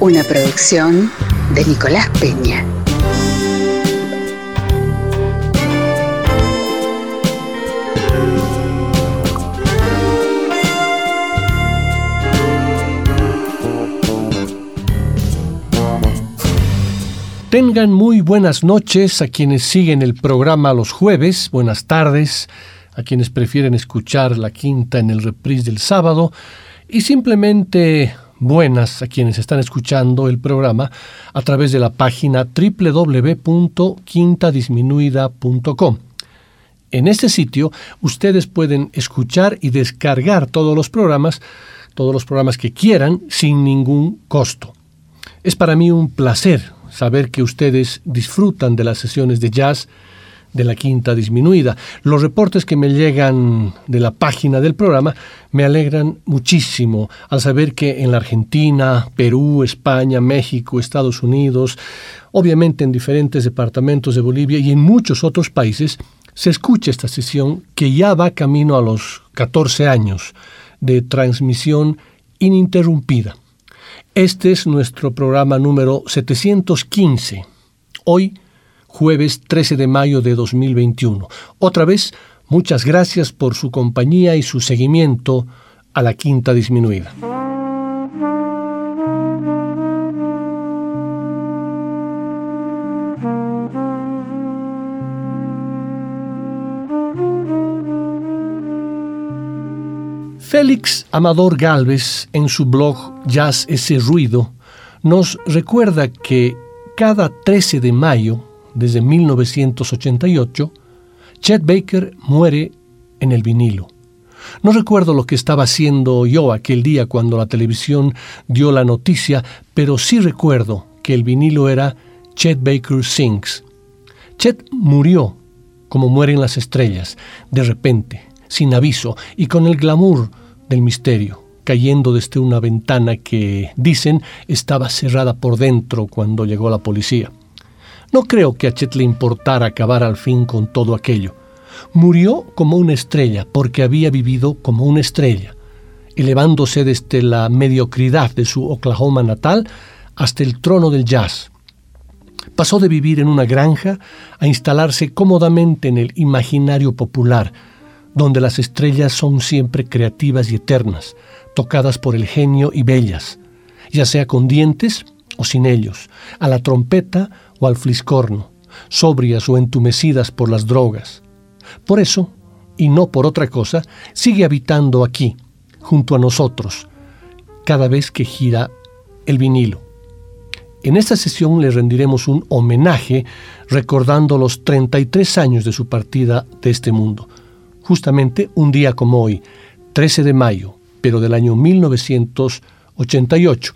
Una producción de Nicolás Peña. Tengan muy buenas noches a quienes siguen el programa los jueves, buenas tardes a quienes prefieren escuchar la quinta en el reprise del sábado y simplemente buenas a quienes están escuchando el programa a través de la página www.quintadisminuida.com. En este sitio ustedes pueden escuchar y descargar todos los programas, todos los programas que quieran, sin ningún costo. Es para mí un placer saber que ustedes disfrutan de las sesiones de jazz de la quinta disminuida. Los reportes que me llegan de la página del programa me alegran muchísimo al saber que en la Argentina, Perú, España, México, Estados Unidos, obviamente en diferentes departamentos de Bolivia y en muchos otros países, se escucha esta sesión que ya va camino a los 14 años de transmisión ininterrumpida. Este es nuestro programa número 715. Hoy jueves 13 de mayo de 2021. Otra vez, muchas gracias por su compañía y su seguimiento a la quinta disminuida. Félix Amador Galvez, en su blog Jazz ese ruido, nos recuerda que cada 13 de mayo desde 1988, Chet Baker muere en el vinilo. No recuerdo lo que estaba haciendo yo aquel día cuando la televisión dio la noticia, pero sí recuerdo que el vinilo era Chet Baker Sings. Chet murió como mueren las estrellas, de repente, sin aviso y con el glamour del misterio, cayendo desde una ventana que, dicen, estaba cerrada por dentro cuando llegó la policía. No creo que a Chet le importara acabar al fin con todo aquello. Murió como una estrella porque había vivido como una estrella, elevándose desde la mediocridad de su Oklahoma natal hasta el trono del jazz. Pasó de vivir en una granja a instalarse cómodamente en el imaginario popular, donde las estrellas son siempre creativas y eternas, tocadas por el genio y bellas, ya sea con dientes o sin ellos, a la trompeta o al fliscorno, sobrias o entumecidas por las drogas. Por eso, y no por otra cosa, sigue habitando aquí, junto a nosotros, cada vez que gira el vinilo. En esta sesión le rendiremos un homenaje recordando los 33 años de su partida de este mundo, justamente un día como hoy, 13 de mayo, pero del año 1988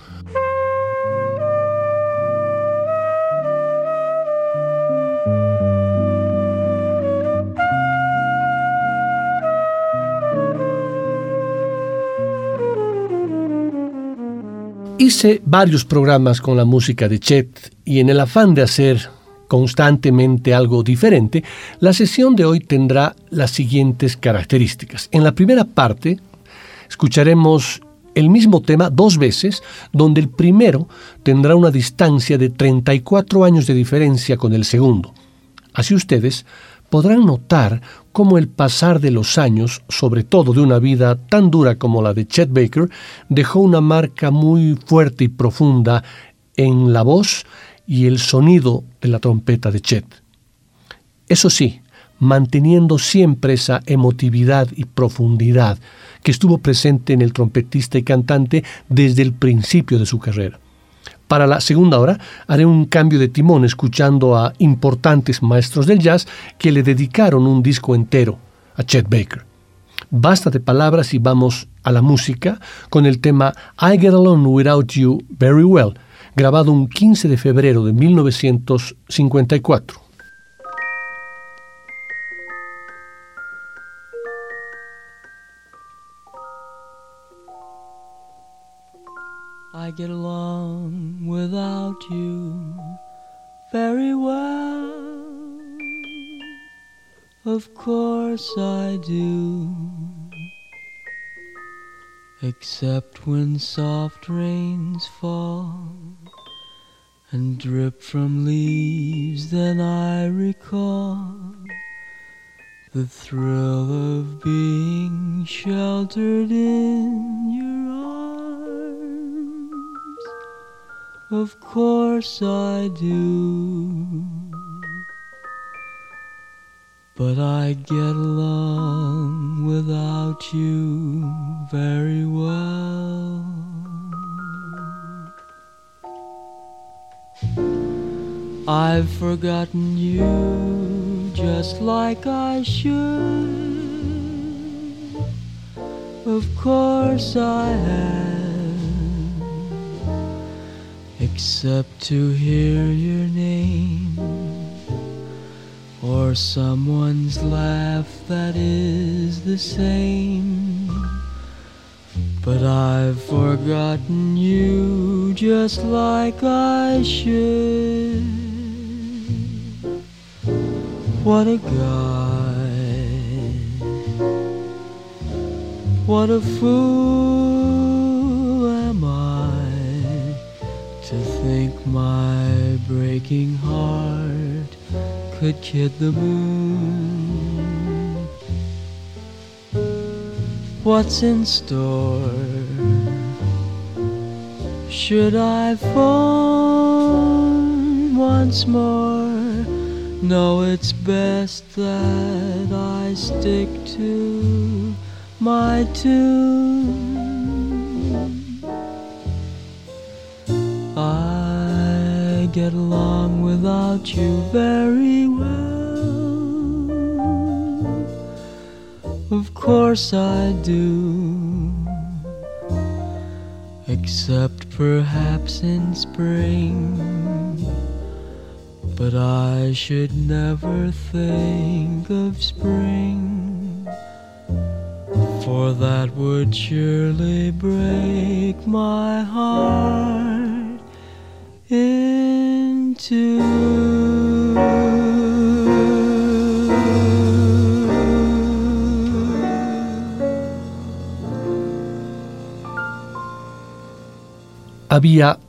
Hice varios programas con la música de Chet y en el afán de hacer constantemente algo diferente, la sesión de hoy tendrá las siguientes características. En la primera parte escucharemos el mismo tema dos veces, donde el primero tendrá una distancia de 34 años de diferencia con el segundo. Así ustedes podrán notar cómo el pasar de los años, sobre todo de una vida tan dura como la de Chet Baker, dejó una marca muy fuerte y profunda en la voz y el sonido de la trompeta de Chet. Eso sí, manteniendo siempre esa emotividad y profundidad que estuvo presente en el trompetista y cantante desde el principio de su carrera. Para la segunda hora haré un cambio de timón escuchando a importantes maestros del jazz que le dedicaron un disco entero a Chet Baker. Basta de palabras y vamos a la música con el tema I Get Along Without You Very Well, grabado un 15 de febrero de 1954. I get along without you very well. Of course I do. Except when soft rains fall and drip from leaves, then I recall the thrill of being sheltered in your arms. Of course I do. But I get along without you very well. I've forgotten you just like I should. Of course I have, except to hear your name or someone's laugh that is the same. But I've forgotten you just like I should. What a guy, what a fool think my breaking heart could kid the moon. What's in store? Should I phone once more? No, it's best that I stick to my tune. Get along without you very well. Of course I do. Except perhaps in spring. But I should never think of spring. For that would surely break my heart. Había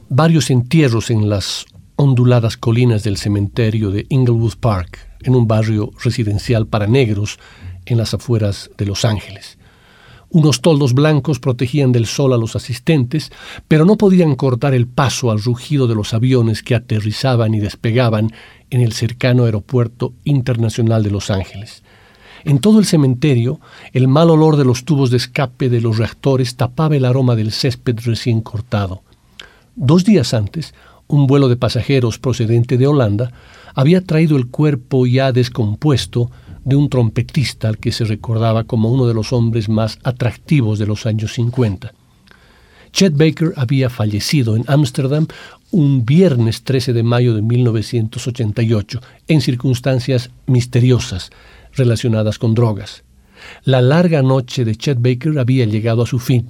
varios entierros en las onduladas colinas del cementerio de Inglewood Park, en un barrio residencial para negros en las afueras de Los Ángeles. Unos toldos blancos protegían del sol a los asistentes, pero no podían cortar el paso al rugido de los aviones que aterrizaban y despegaban en el cercano aeropuerto internacional de Los Ángeles. En todo el cementerio, el mal olor de los tubos de escape de los reactores tapaba el aroma del césped recién cortado. Dos días antes, un vuelo de pasajeros procedente de Holanda había traído el cuerpo ya descompuesto de un trompetista al que se recordaba como uno de los hombres más atractivos de los años 50. Chet Baker había fallecido en Ámsterdam un viernes 13 de mayo de 1988 en circunstancias misteriosas relacionadas con drogas. La larga noche de Chet Baker había llegado a su fin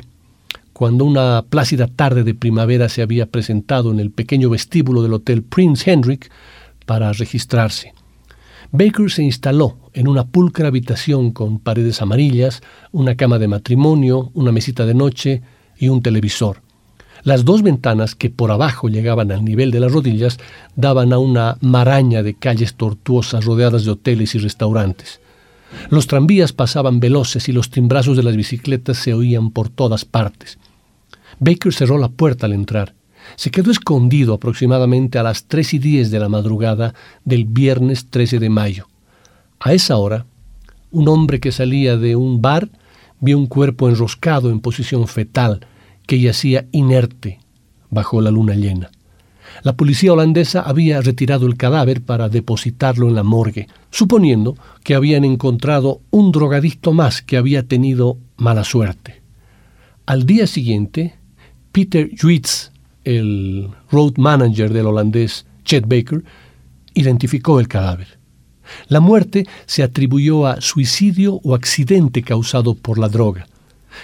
cuando una plácida tarde de primavera se había presentado en el pequeño vestíbulo del Hotel Prince Hendrik para registrarse. Baker se instaló en una pulcra habitación con paredes amarillas, una cama de matrimonio, una mesita de noche y un televisor. Las dos ventanas que por abajo llegaban al nivel de las rodillas daban a una maraña de calles tortuosas rodeadas de hoteles y restaurantes. Los tranvías pasaban veloces y los timbrazos de las bicicletas se oían por todas partes. Baker cerró la puerta al entrar. Se quedó escondido aproximadamente a las tres y diez de la madrugada del viernes 13 de mayo. A esa hora, un hombre que salía de un bar vio un cuerpo enroscado en posición fetal que yacía inerte bajo la luna llena. La policía holandesa había retirado el cadáver para depositarlo en la morgue, suponiendo que habían encontrado un drogadicto más que había tenido mala suerte. Al día siguiente, Peter Juitz el road manager del holandés Chet Baker, identificó el cadáver. La muerte se atribuyó a suicidio o accidente causado por la droga.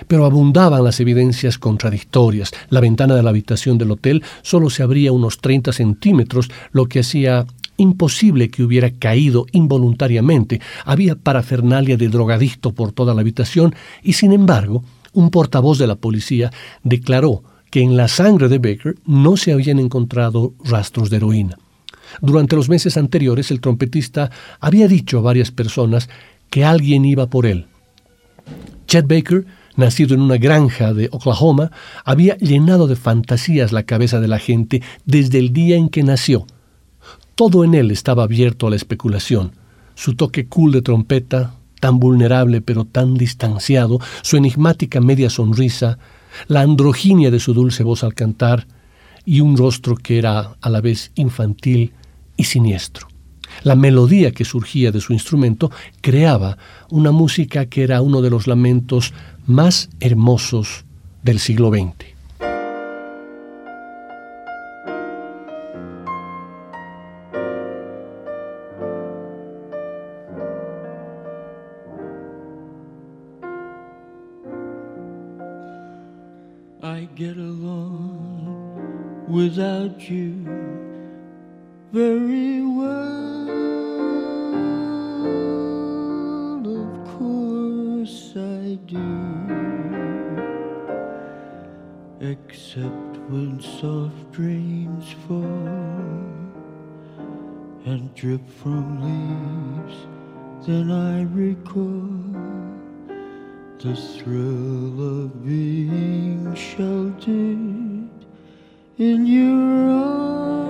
Pero abundaban las evidencias contradictorias. La ventana de la habitación del hotel solo se abría unos 30 centímetros, lo que hacía imposible que hubiera caído involuntariamente. Había parafernalia de drogadicto por toda la habitación y, sin embargo, un portavoz de la policía declaró que en la sangre de Baker no se habían encontrado rastros de heroína. Durante los meses anteriores, el trompetista había dicho a varias personas que alguien iba por él. Chet Baker, nacido en una granja de Oklahoma, había llenado de fantasías la cabeza de la gente desde el día en que nació. Todo en él estaba abierto a la especulación. Su toque cool de trompeta, tan vulnerable pero tan distanciado, su enigmática media sonrisa, la androginia de su dulce voz al cantar y un rostro que era a la vez infantil y siniestro. La melodía que surgía de su instrumento creaba una música que era uno de los lamentos más hermosos del siglo XX. Without you very well. Of course I do. Except when soft rains fall and drip from leaves, then I recall the thrill of being sheltered in your arms.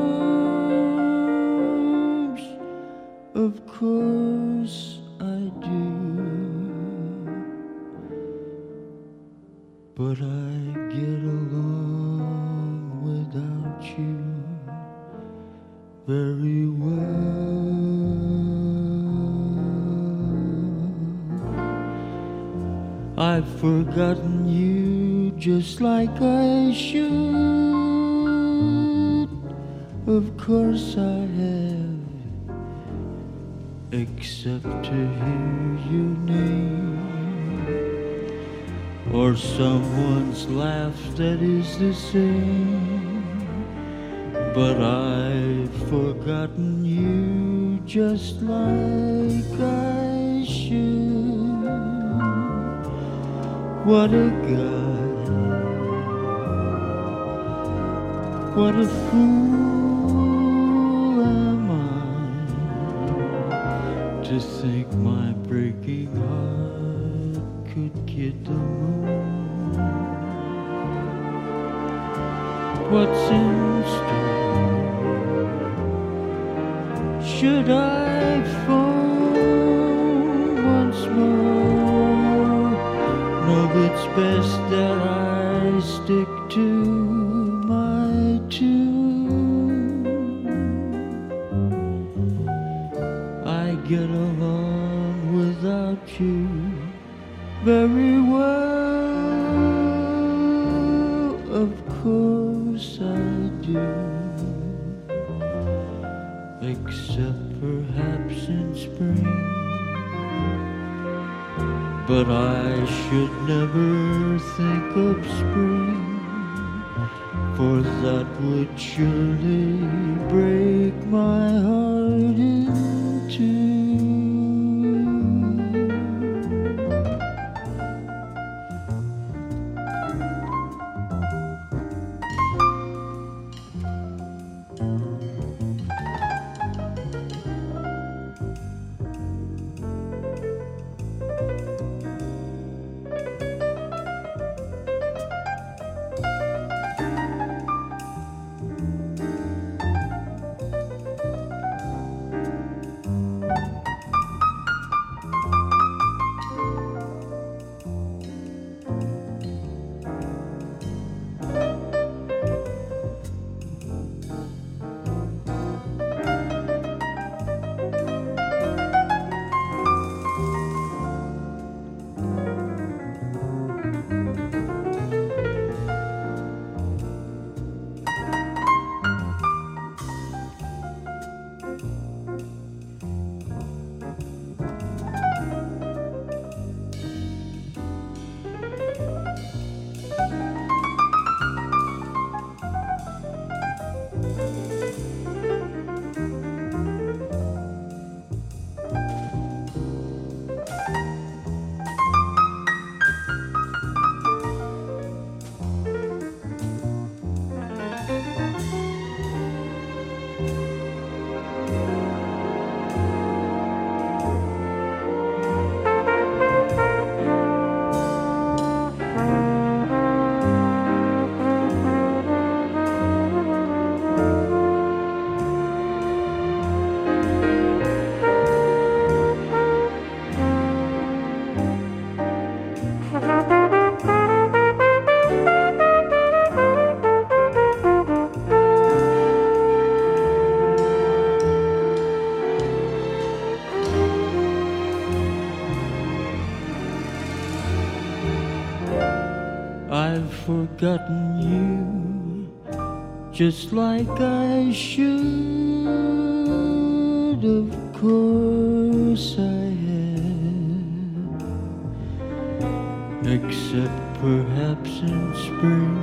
Of course I do, but I get along without you very well. I've forgotten you just like I should. Of course I have, except to hear your name or someone's laugh that is the same. But I've forgotten you just like I should. What a guy. What a fool to think my breaking heart could get the moon. What's in store? Should I forgotten you, just like I should. Of course I have, except perhaps in spring.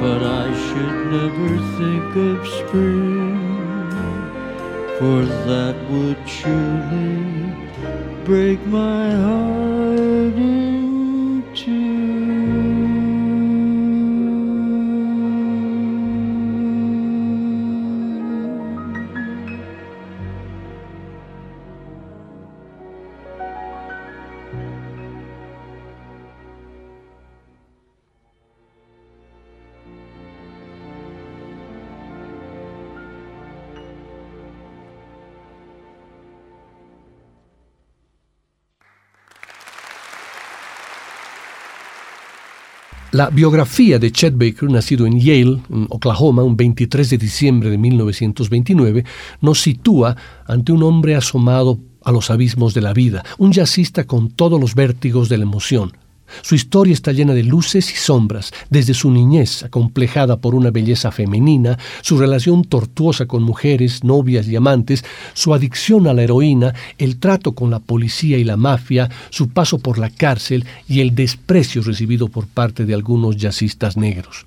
But I should never think of spring, for that would surely break my heart La biografía de Chet Baker, nacido en Yale, Oklahoma, un 23 de diciembre de 1929, nos sitúa ante un hombre asomado a los abismos de la vida, un jazzista con todos los vértigos de la emoción, su historia está llena de luces y sombras, desde su niñez, acomplejada por una belleza femenina, su relación tortuosa con mujeres, novias y amantes, su adicción a la heroína, el trato con la policía y la mafia, su paso por la cárcel y el desprecio recibido por parte de algunos jazzistas negros.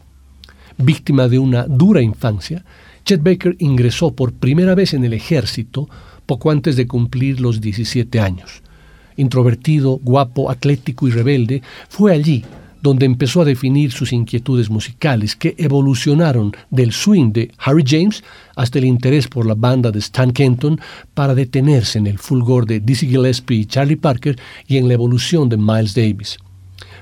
Víctima de una dura infancia, Chet Baker ingresó por primera vez en el ejército poco antes de cumplir los 17 años introvertido, guapo, atlético y rebelde, fue allí donde empezó a definir sus inquietudes musicales que evolucionaron del swing de Harry James hasta el interés por la banda de Stan Kenton para detenerse en el fulgor de Dizzy Gillespie y Charlie Parker y en la evolución de Miles Davis.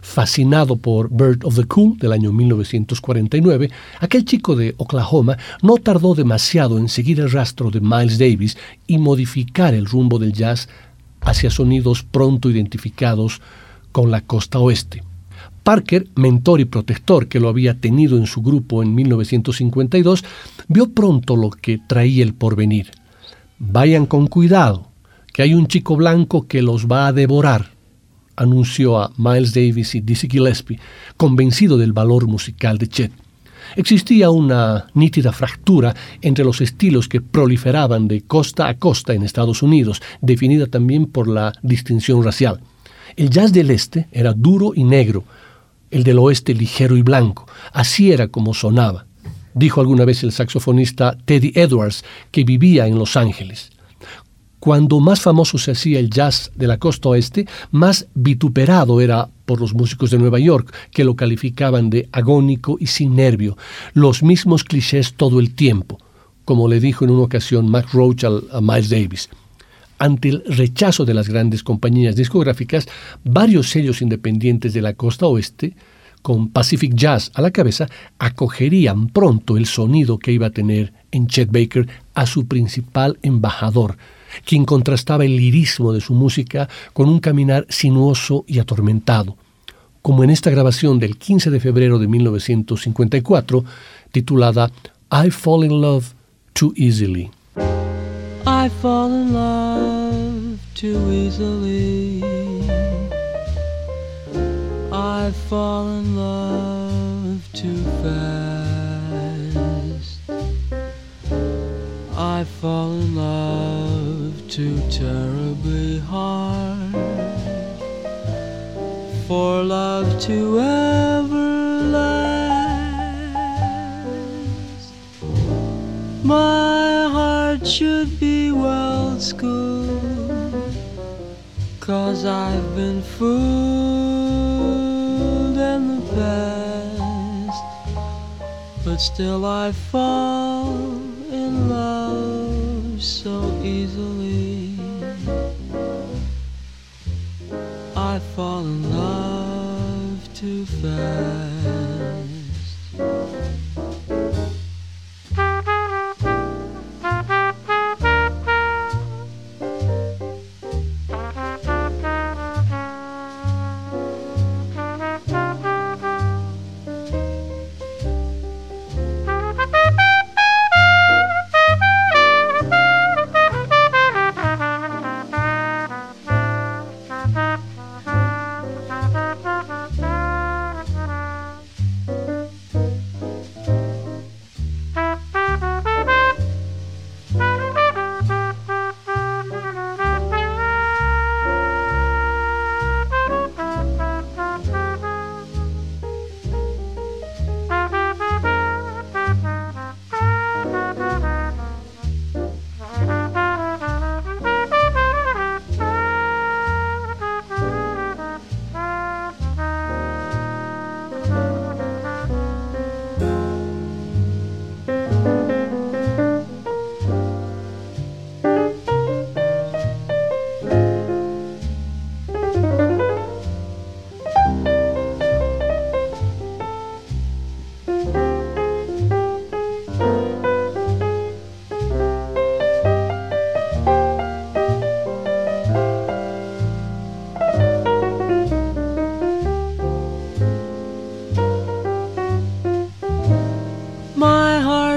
Fascinado por Bird of the Cool del año 1949, aquel chico de Oklahoma no tardó demasiado en seguir el rastro de Miles Davis y modificar el rumbo del jazz hacia sonidos pronto identificados con la costa oeste. Parker, mentor y protector que lo había tenido en su grupo en 1952, vio pronto lo que traía el porvenir. Vayan con cuidado, que hay un chico blanco que los va a devorar, anunció a Miles Davis y Dizzy Gillespie, convencido del valor musical de Chet. Existía una nítida fractura entre los estilos que proliferaban de costa a costa en Estados Unidos, definida también por la distinción racial. El jazz del este era duro y negro, el del oeste ligero y blanco. Así era como sonaba, dijo alguna vez el saxofonista Teddy Edwards, que vivía en Los Ángeles. Cuando más famoso se hacía el jazz de la costa oeste, más vituperado era por los músicos de Nueva York, que lo calificaban de agónico y sin nervio, los mismos clichés todo el tiempo, como le dijo en una ocasión Mac Roach a Miles Davis. Ante el rechazo de las grandes compañías discográficas, varios sellos independientes de la costa oeste, con Pacific Jazz a la cabeza, acogerían pronto el sonido que iba a tener en Chet Baker a su principal embajador, quien contrastaba el lirismo de su música con un caminar sinuoso y atormentado, como en esta grabación del 15 de febrero de 1954, titulada I Fall in Love Too Easily. I fall in love too easily. I fall in love too fast. I fall in love too terribly hard for love to ever last. My heart should be well schooled, cause I've been fooled in the past, but still I fall fall in love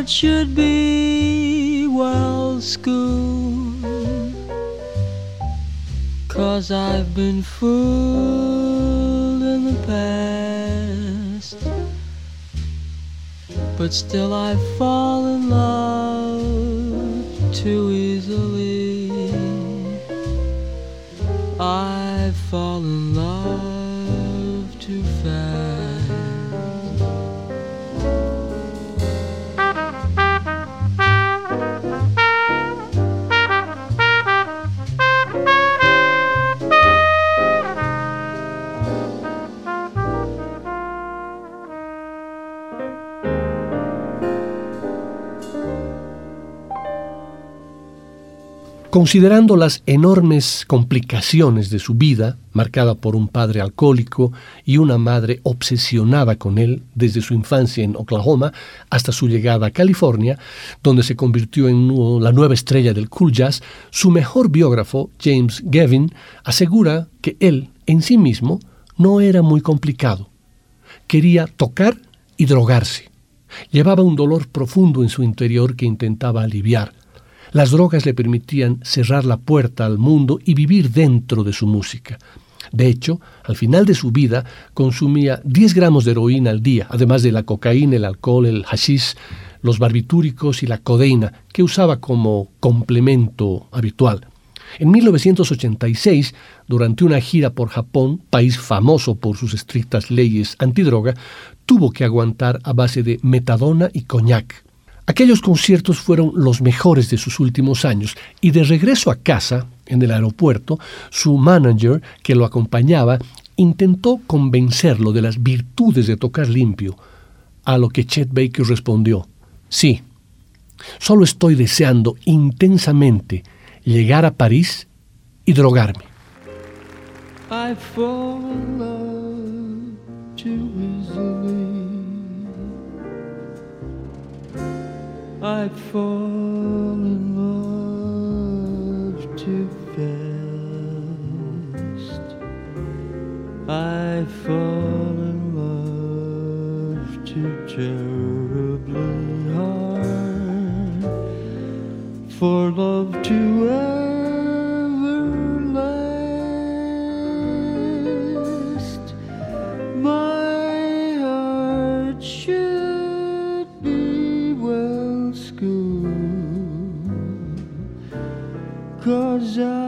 heart should be well schooled. Cause I've been fooled in the past. But still I fall in love too easily. I fall in Considerando las enormes complicaciones de su vida, marcada por un padre alcohólico y una madre obsesionada con él desde su infancia en Oklahoma hasta su llegada a California, donde se convirtió en la nueva estrella del cool jazz, su mejor biógrafo, James Gavin, asegura que él, en sí mismo, no era muy complicado. Quería tocar y drogarse. Llevaba un dolor profundo en su interior que intentaba aliviar las drogas le permitían cerrar la puerta al mundo y vivir dentro de su música. De hecho, al final de su vida consumía 10 gramos de heroína al día, además de la cocaína, el alcohol, el hashish, los barbitúricos y la codeína, que usaba como complemento habitual. En 1986, durante una gira por Japón, país famoso por sus estrictas leyes antidroga, tuvo que aguantar a base de metadona y coñac. Aquellos conciertos fueron los mejores de sus últimos años y de regreso a casa, en el aeropuerto, su manager, que lo acompañaba, intentó convencerlo de las virtudes de tocar limpio, a lo que Chet Baker respondió, sí, solo estoy deseando intensamente llegar a París y drogarme. In love too fast. I fall in love too terribly hard for love to ever desire.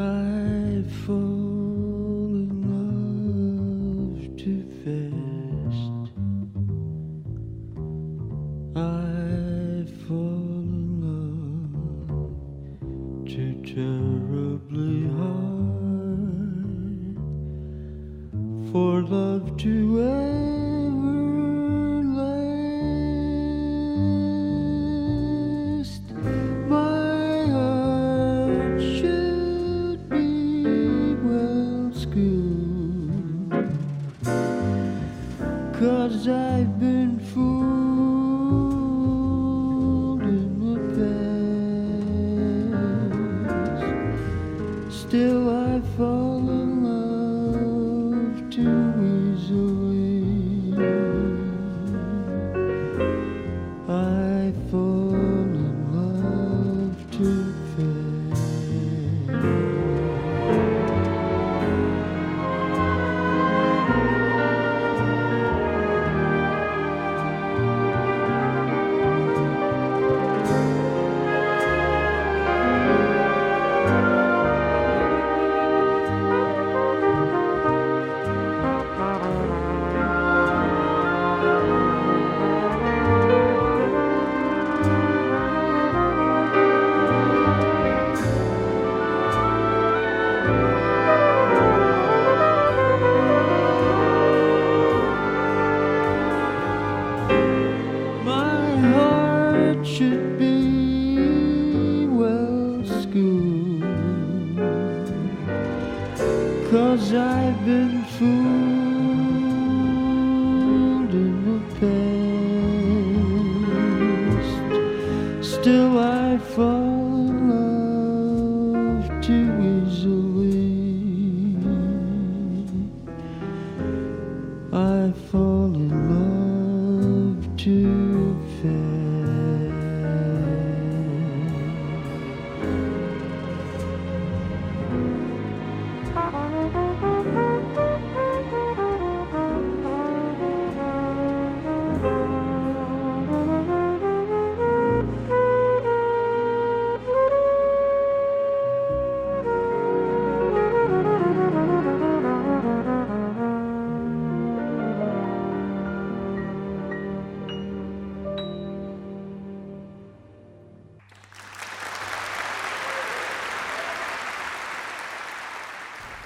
I fall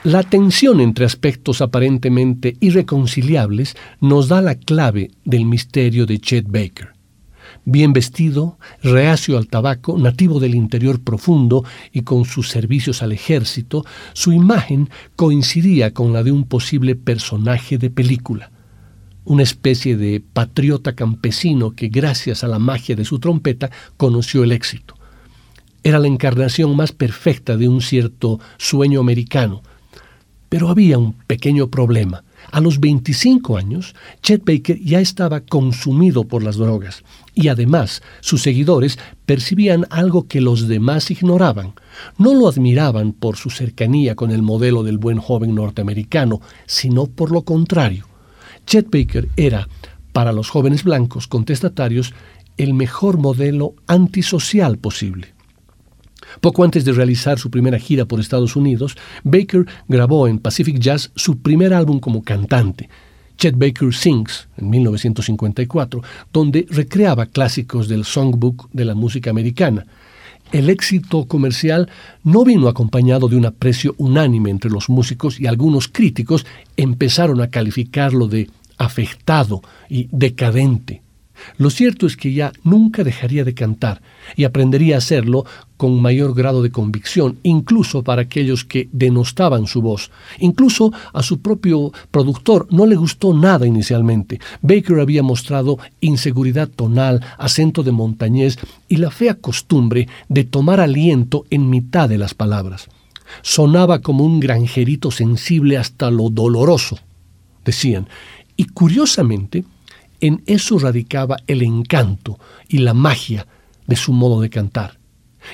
La tensión entre aspectos aparentemente irreconciliables nos da la clave del misterio de Chet Baker. Bien vestido, reacio al tabaco, nativo del interior profundo y con sus servicios al ejército, su imagen coincidía con la de un posible personaje de película, una especie de patriota campesino que gracias a la magia de su trompeta conoció el éxito. Era la encarnación más perfecta de un cierto sueño americano, pero había un pequeño problema. A los 25 años, Chet Baker ya estaba consumido por las drogas y además sus seguidores percibían algo que los demás ignoraban. No lo admiraban por su cercanía con el modelo del buen joven norteamericano, sino por lo contrario. Chet Baker era, para los jóvenes blancos contestatarios, el mejor modelo antisocial posible. Poco antes de realizar su primera gira por Estados Unidos, Baker grabó en Pacific Jazz su primer álbum como cantante, Chet Baker Sings, en 1954, donde recreaba clásicos del songbook de la música americana. El éxito comercial no vino acompañado de un aprecio unánime entre los músicos y algunos críticos empezaron a calificarlo de afectado y decadente. Lo cierto es que ya nunca dejaría de cantar y aprendería a hacerlo con mayor grado de convicción, incluso para aquellos que denostaban su voz. Incluso a su propio productor no le gustó nada inicialmente. Baker había mostrado inseguridad tonal, acento de montañés y la fea costumbre de tomar aliento en mitad de las palabras. Sonaba como un granjerito sensible hasta lo doloroso, decían. Y curiosamente, en eso radicaba el encanto y la magia de su modo de cantar.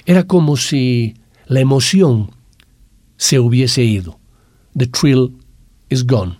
Era como si la emoción se hubiese ido. The thrill is gone.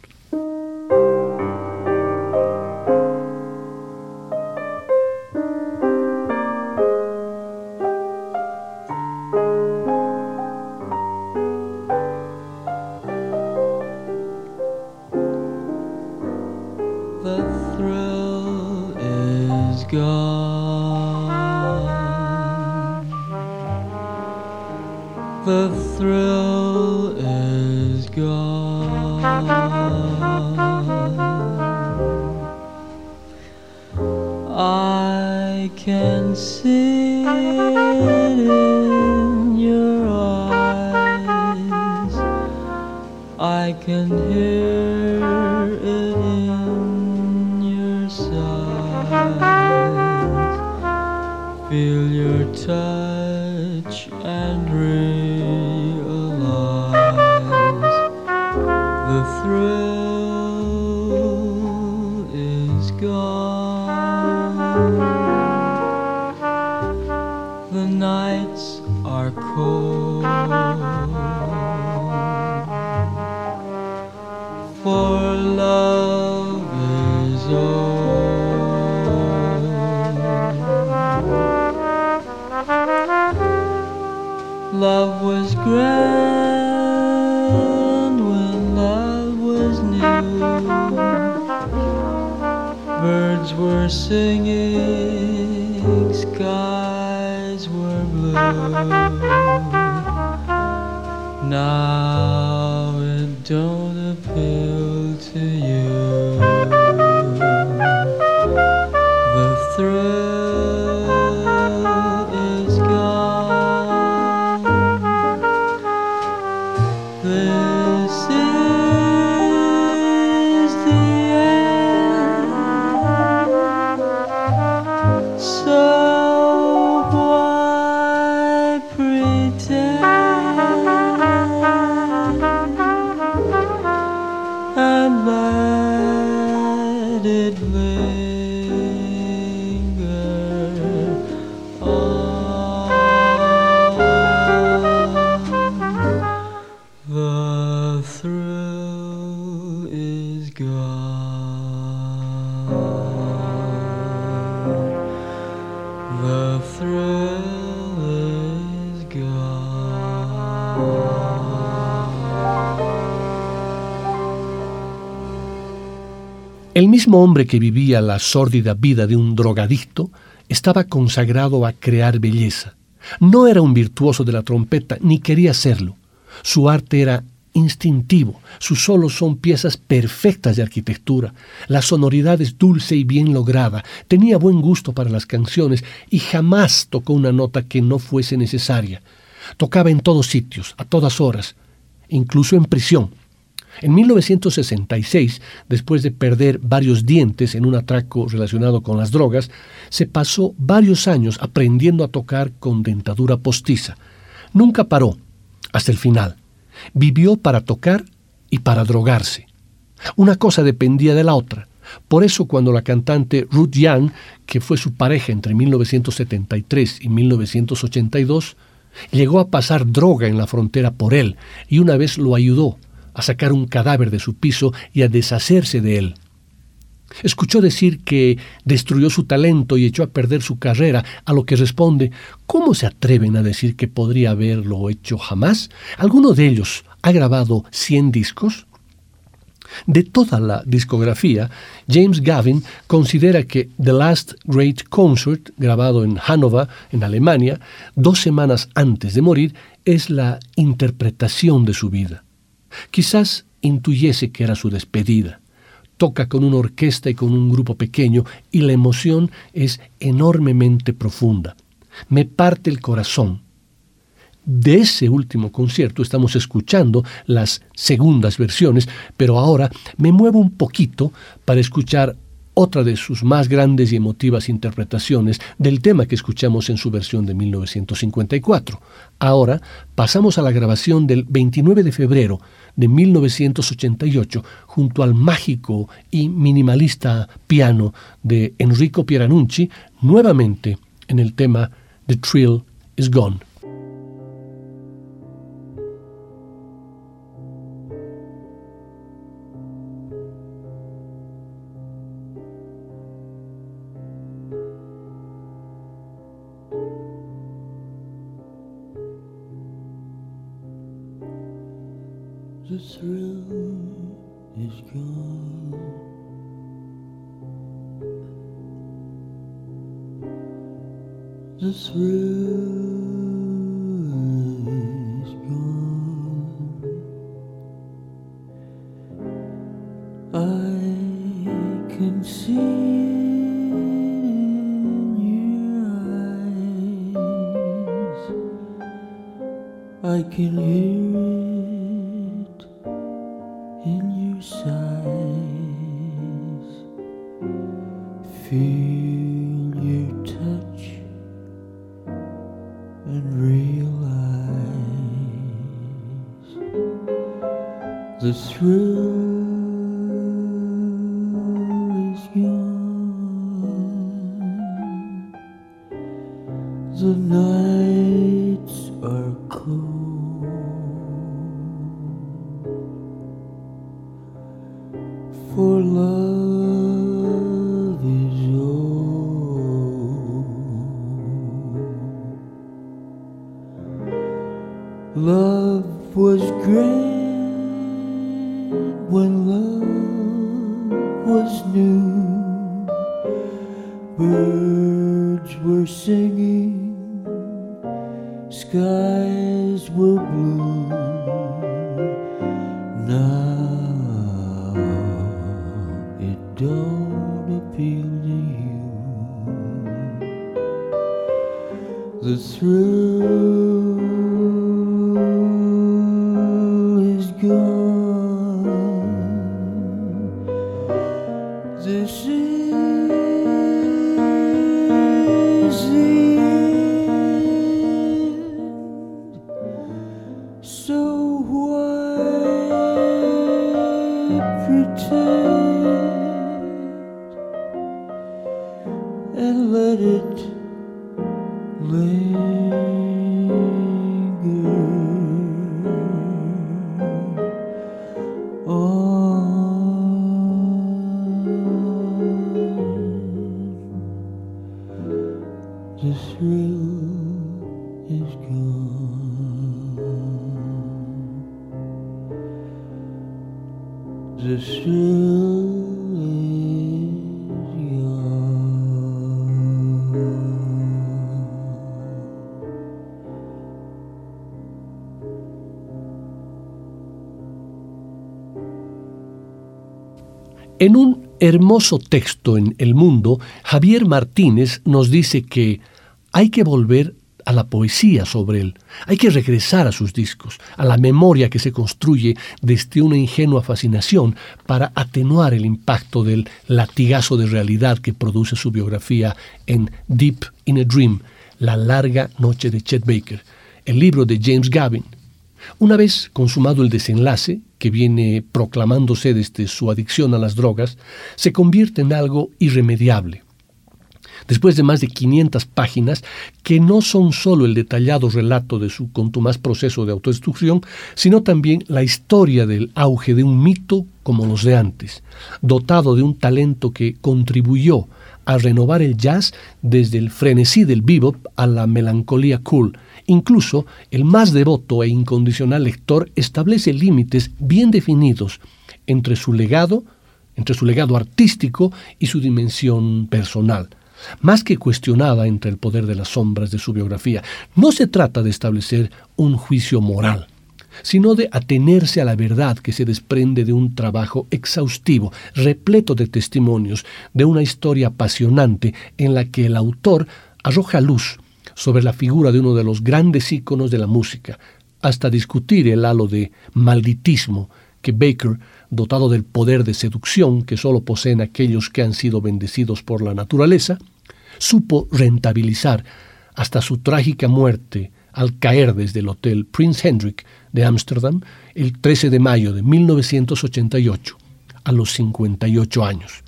Love is old. Love was grand when love was new. Birds were singing, skies were blue. Now hombre que vivía la sórdida vida de un drogadicto estaba consagrado a crear belleza. No era un virtuoso de la trompeta, ni quería serlo. Su arte era instintivo, sus solos son piezas perfectas de arquitectura, la sonoridad es dulce y bien lograda, tenía buen gusto para las canciones y jamás tocó una nota que no fuese necesaria. Tocaba en todos sitios, a todas horas, incluso en prisión. En 1966, después de perder varios dientes en un atraco relacionado con las drogas, se pasó varios años aprendiendo a tocar con dentadura postiza. Nunca paró, hasta el final. Vivió para tocar y para drogarse. Una cosa dependía de la otra. Por eso cuando la cantante Ruth Young, que fue su pareja entre 1973 y 1982, llegó a pasar droga en la frontera por él y una vez lo ayudó a sacar un cadáver de su piso y a deshacerse de él. Escuchó decir que destruyó su talento y echó a perder su carrera, a lo que responde, ¿cómo se atreven a decir que podría haberlo hecho jamás? ¿Alguno de ellos ha grabado 100 discos? De toda la discografía, James Gavin considera que The Last Great Concert, grabado en Hannover, en Alemania, dos semanas antes de morir, es la interpretación de su vida. Quizás intuyese que era su despedida. Toca con una orquesta y con un grupo pequeño y la emoción es enormemente profunda. Me parte el corazón. De ese último concierto estamos escuchando las segundas versiones, pero ahora me muevo un poquito para escuchar otra de sus más grandes y emotivas interpretaciones del tema que escuchamos en su versión de 1954. Ahora pasamos a la grabación del 29 de febrero de 1988 junto al mágico y minimalista piano de Enrico Pieranucci, nuevamente en el tema The Thrill is Gone. The thrill is gone. I can see in your eyes. I can hear. And let it linger hermoso texto en El Mundo, Javier Martínez nos dice que hay que volver a la poesía sobre él, hay que regresar a sus discos, a la memoria que se construye desde una ingenua fascinación para atenuar el impacto del latigazo de realidad que produce su biografía en Deep in a Dream, La larga noche de Chet Baker, el libro de James Gavin. Una vez consumado el desenlace, que viene proclamándose desde su adicción a las drogas, se convierte en algo irremediable. Después de más de 500 páginas, que no son solo el detallado relato de su contumaz proceso de autodestrucción, sino también la historia del auge de un mito como los de antes, dotado de un talento que contribuyó a renovar el jazz desde el frenesí del bebop a la melancolía cool, Incluso el más devoto e incondicional lector establece límites bien definidos entre su legado, entre su legado artístico y su dimensión personal. Más que cuestionada entre el poder de las sombras de su biografía, no se trata de establecer un juicio moral, sino de atenerse a la verdad que se desprende de un trabajo exhaustivo, repleto de testimonios, de una historia apasionante en la que el autor arroja luz sobre la figura de uno de los grandes íconos de la música, hasta discutir el halo de malditismo que Baker, dotado del poder de seducción que solo poseen aquellos que han sido bendecidos por la naturaleza, supo rentabilizar hasta su trágica muerte al caer desde el Hotel Prince Hendrik de Ámsterdam el 13 de mayo de 1988, a los 58 años.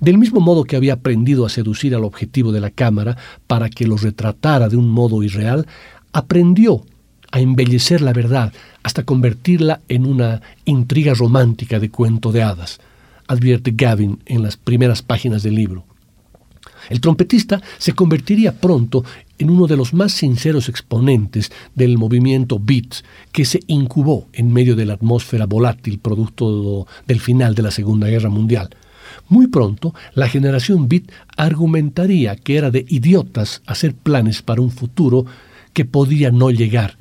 Del mismo modo que había aprendido a seducir al objetivo de la cámara para que lo retratara de un modo irreal, aprendió a embellecer la verdad hasta convertirla en una intriga romántica de cuento de hadas, advierte Gavin en las primeras páginas del libro. El trompetista se convertiría pronto en uno de los más sinceros exponentes del movimiento beat que se incubó en medio de la atmósfera volátil producto del final de la Segunda Guerra Mundial. Muy pronto, la generación beat argumentaría que era de idiotas hacer planes para un futuro que podía no llegar.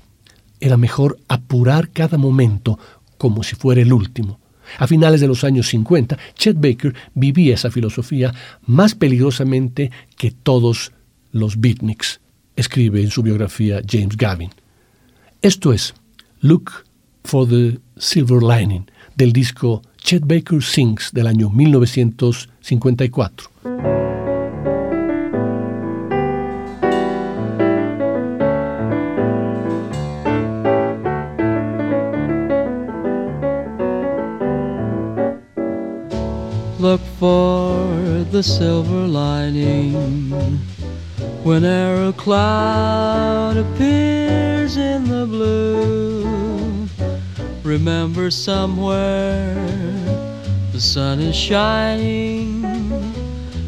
Era mejor apurar cada momento como si fuera el último. A finales de los años 50, Chet Baker vivía esa filosofía más peligrosamente que todos los beatniks, escribe en su biografía James Gavin. Esto es Look for the Silver Lining del disco Chet Baker Sings del año 1954. Look for the silver lining whenever a cloud appears in the blue. Remember somewhere the sun is shining,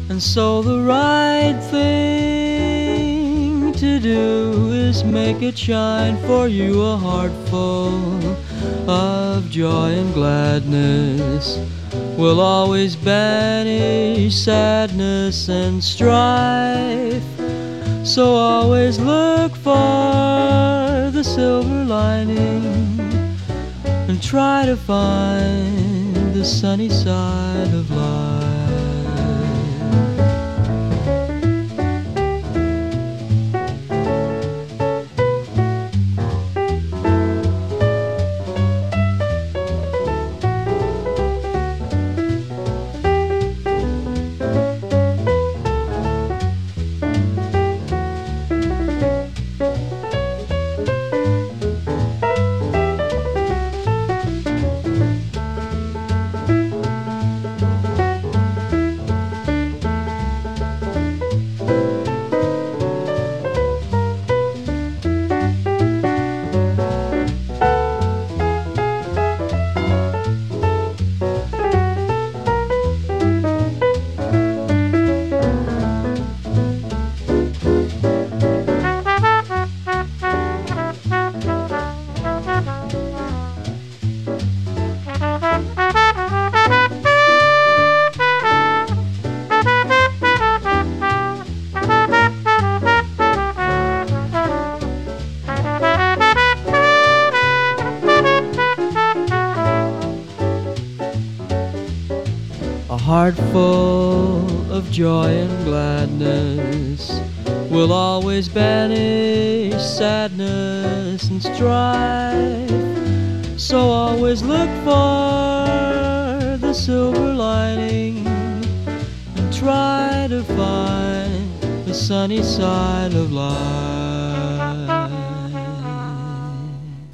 and so the right thing to do is make it shine for you a heart full of joy and gladness will always banish sadness and strife. So always look for the silver lining try to find the sunny side of life.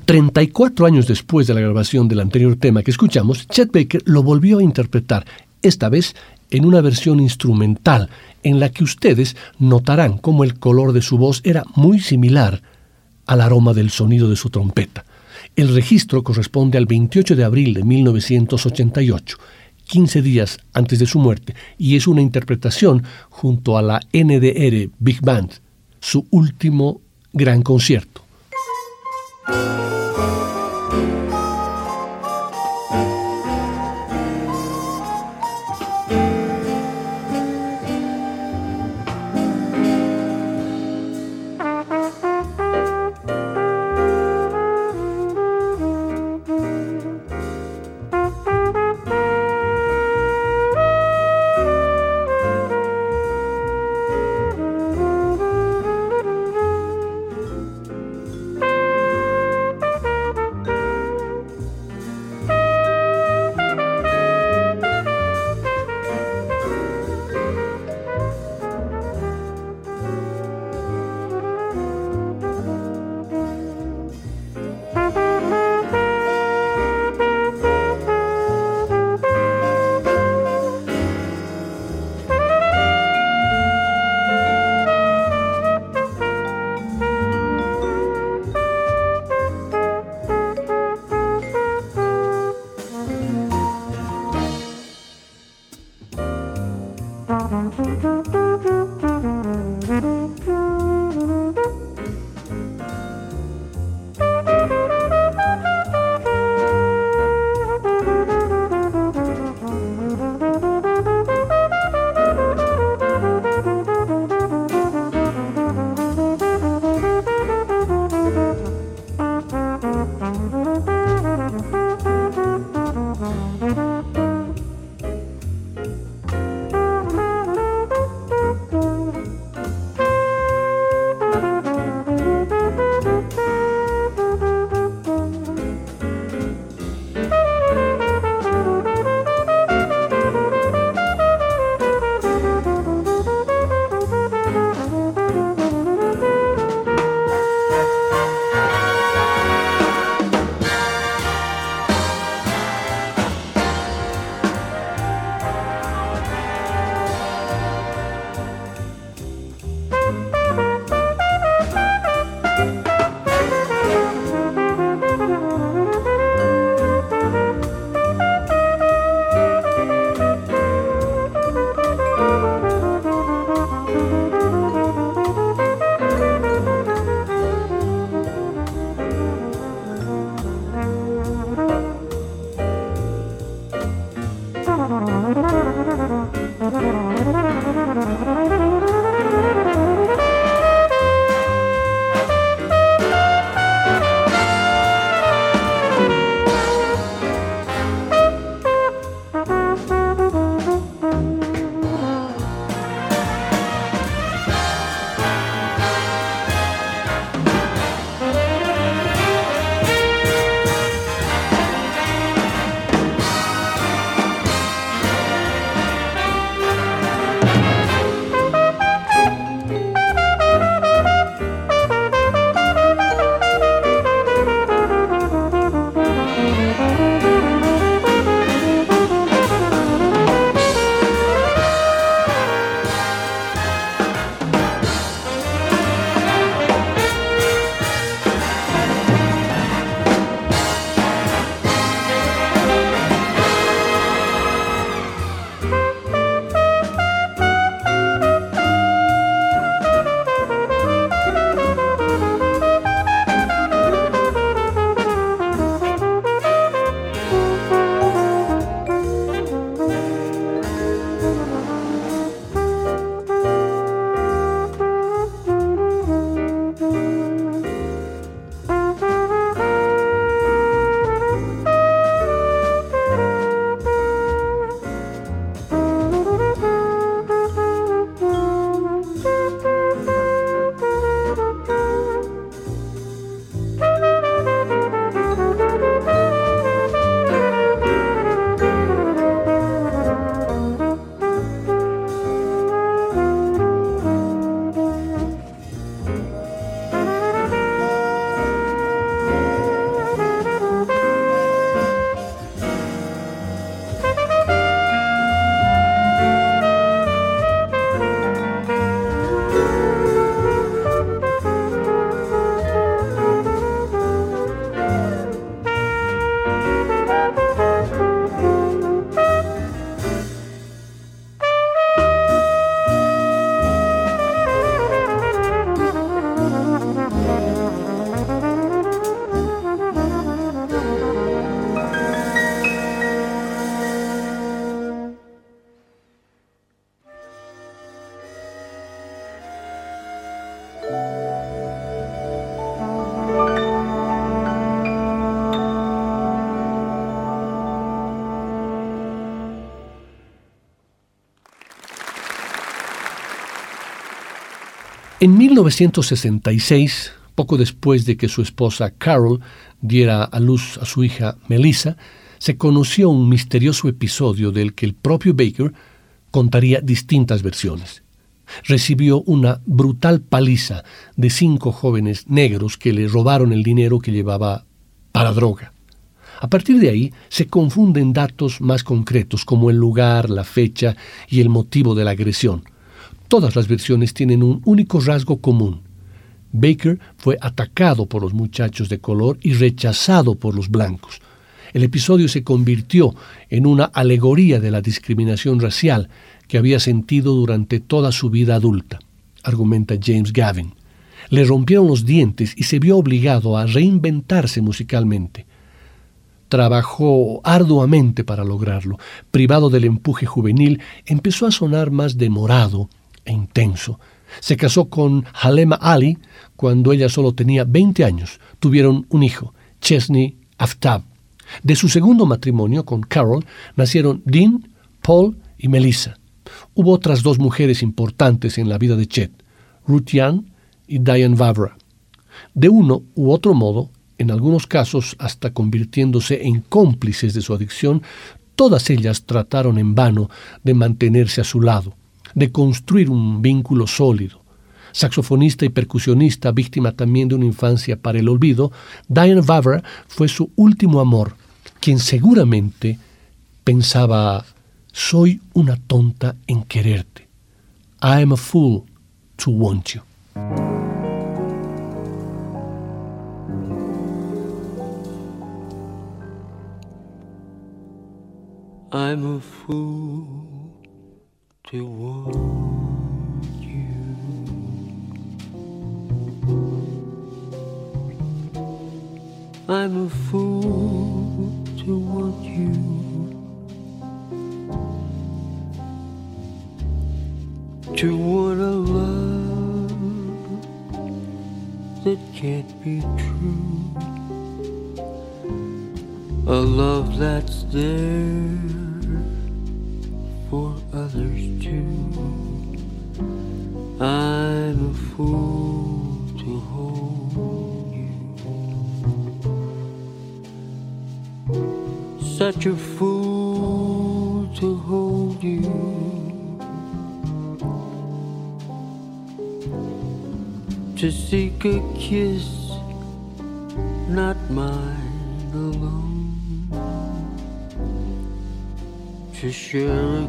34 años después de la grabación del anterior tema que escuchamos, Chet Baker lo volvió a interpretar esta vez en una versión instrumental, en la que ustedes notarán cómo el color de su voz era muy similar al aroma del sonido de su trompeta. El registro corresponde al 28 de abril de 1988, 15 días antes de su muerte, y es una interpretación junto a la NDR Big Band, su último gran concierto. 1966, poco después de que su esposa Carol diera a luz a su hija Melissa, se conoció un misterioso episodio del que el propio Baker contaría distintas versiones. Recibió una brutal paliza de cinco jóvenes negros que le robaron el dinero que llevaba para droga. A partir de ahí se confunden datos más concretos como el lugar, la fecha y el motivo de la agresión. Todas las versiones tienen un único rasgo común. Baker fue atacado por los muchachos de color y rechazado por los blancos. El episodio se convirtió en una alegoría de la discriminación racial que había sentido durante toda su vida adulta, argumenta James Gavin. Le rompieron los dientes y se vio obligado a reinventarse musicalmente. Trabajó arduamente para lograrlo. Privado del empuje juvenil, empezó a sonar más demorado e intenso. Se casó con Halema Ali cuando ella solo tenía 20 años. Tuvieron un hijo, Chesney Aftab. De su segundo matrimonio con Carol nacieron Dean, Paul y Melissa. Hubo otras dos mujeres importantes en la vida de Chet, Ruth Young y Diane Vavra. De uno u otro modo, en algunos casos hasta convirtiéndose en cómplices de su adicción, todas ellas trataron en vano de mantenerse a su lado, de construir un vínculo sólido. Saxofonista y percusionista, víctima también de una infancia para el olvido, Diane Vavra fue su último amor, quien seguramente pensaba, soy una tonta en quererte. I am a fool to want you. I'm a fool to want you. I'm a fool to want you. To want a love that can't be true. A love that's there to share a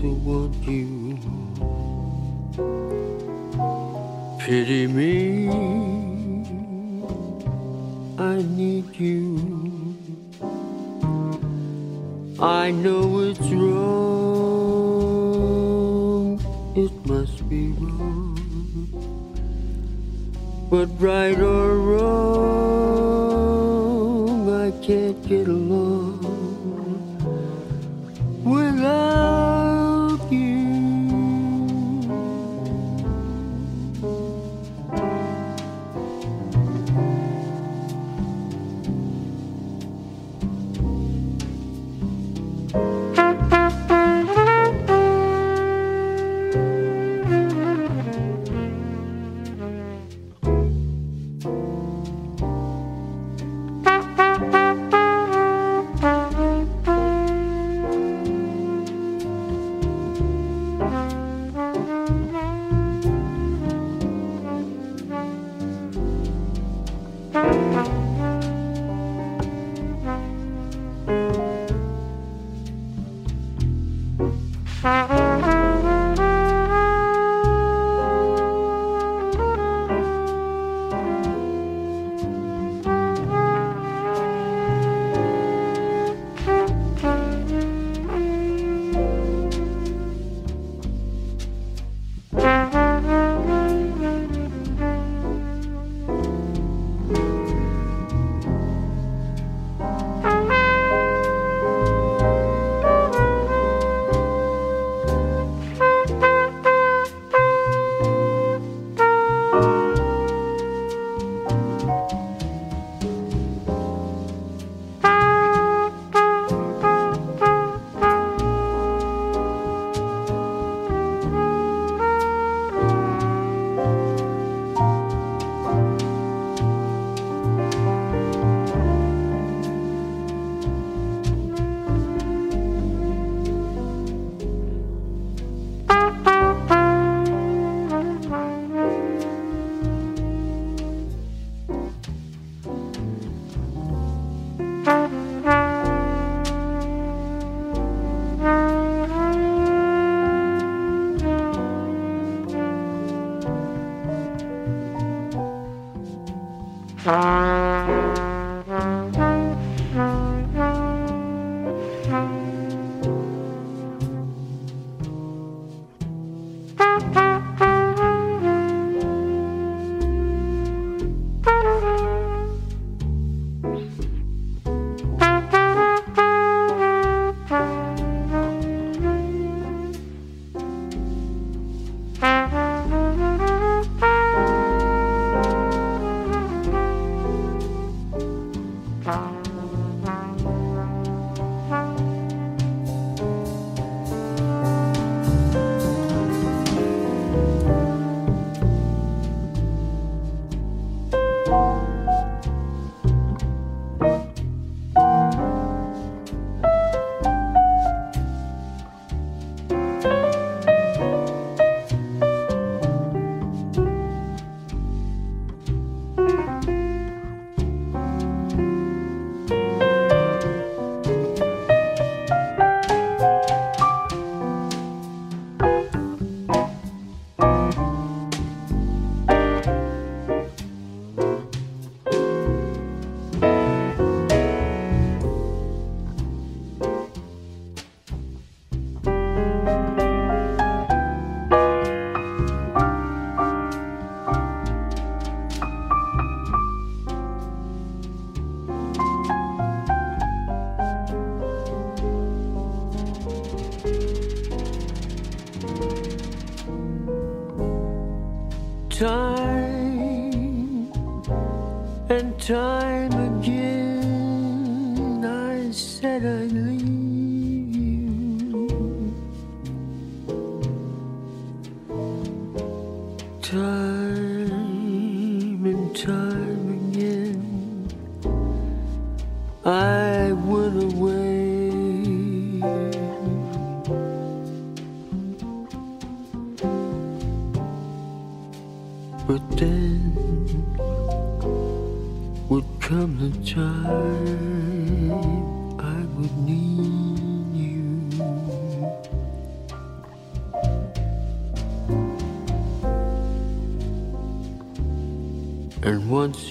fool to want you. Pity me, I need you. I know it's wrong, it must be wrong. But right or wrong, I can't get along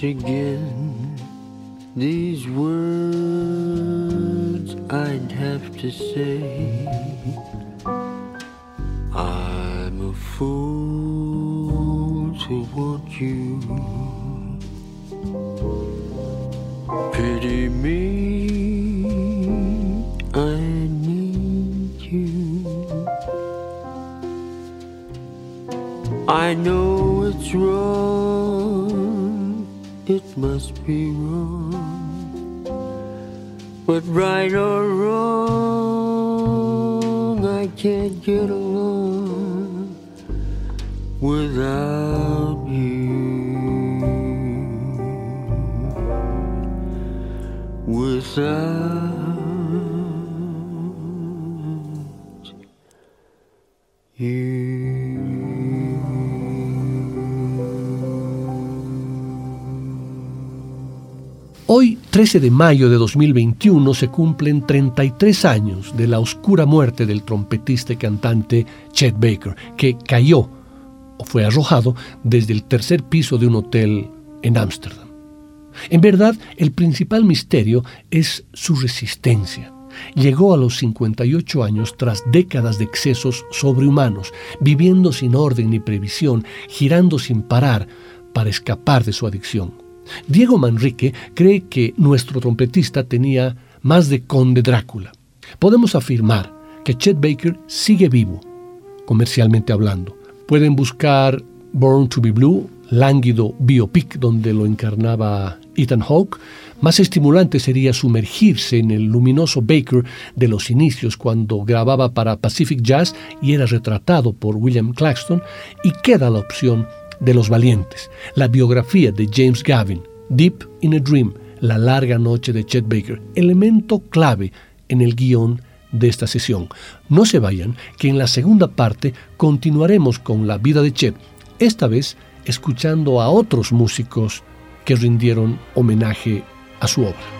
Consegui. Hoy, 13 de mayo de 2021, se cumplen 33 años de la oscura muerte del trompetista y cantante Chet Baker, que cayó o fue arrojado desde el tercer piso de un hotel en Ámsterdam. En verdad, el principal misterio es su resistencia. Llegó a los 58 años tras décadas de excesos sobrehumanos, viviendo sin orden ni previsión, girando sin parar para escapar de su adicción. Diego Manrique cree que nuestro trompetista tenía más de conde Drácula. Podemos afirmar que Chet Baker sigue vivo, comercialmente hablando. Pueden buscar Born to be Blue, lánguido biopic donde lo encarnaba Ethan Hawke. Más estimulante sería sumergirse en el luminoso Baker de los inicios cuando grababa para Pacific Jazz y era retratado por William Claxton y queda la opción de los valientes, la biografía de James Gavin, Deep in a Dream, La larga noche de Chet Baker, elemento clave en el guion de esta sesión. No se vayan, que en la segunda parte continuaremos con la vida de Chet, esta vez escuchando a otros músicos que rindieron homenaje a su obra.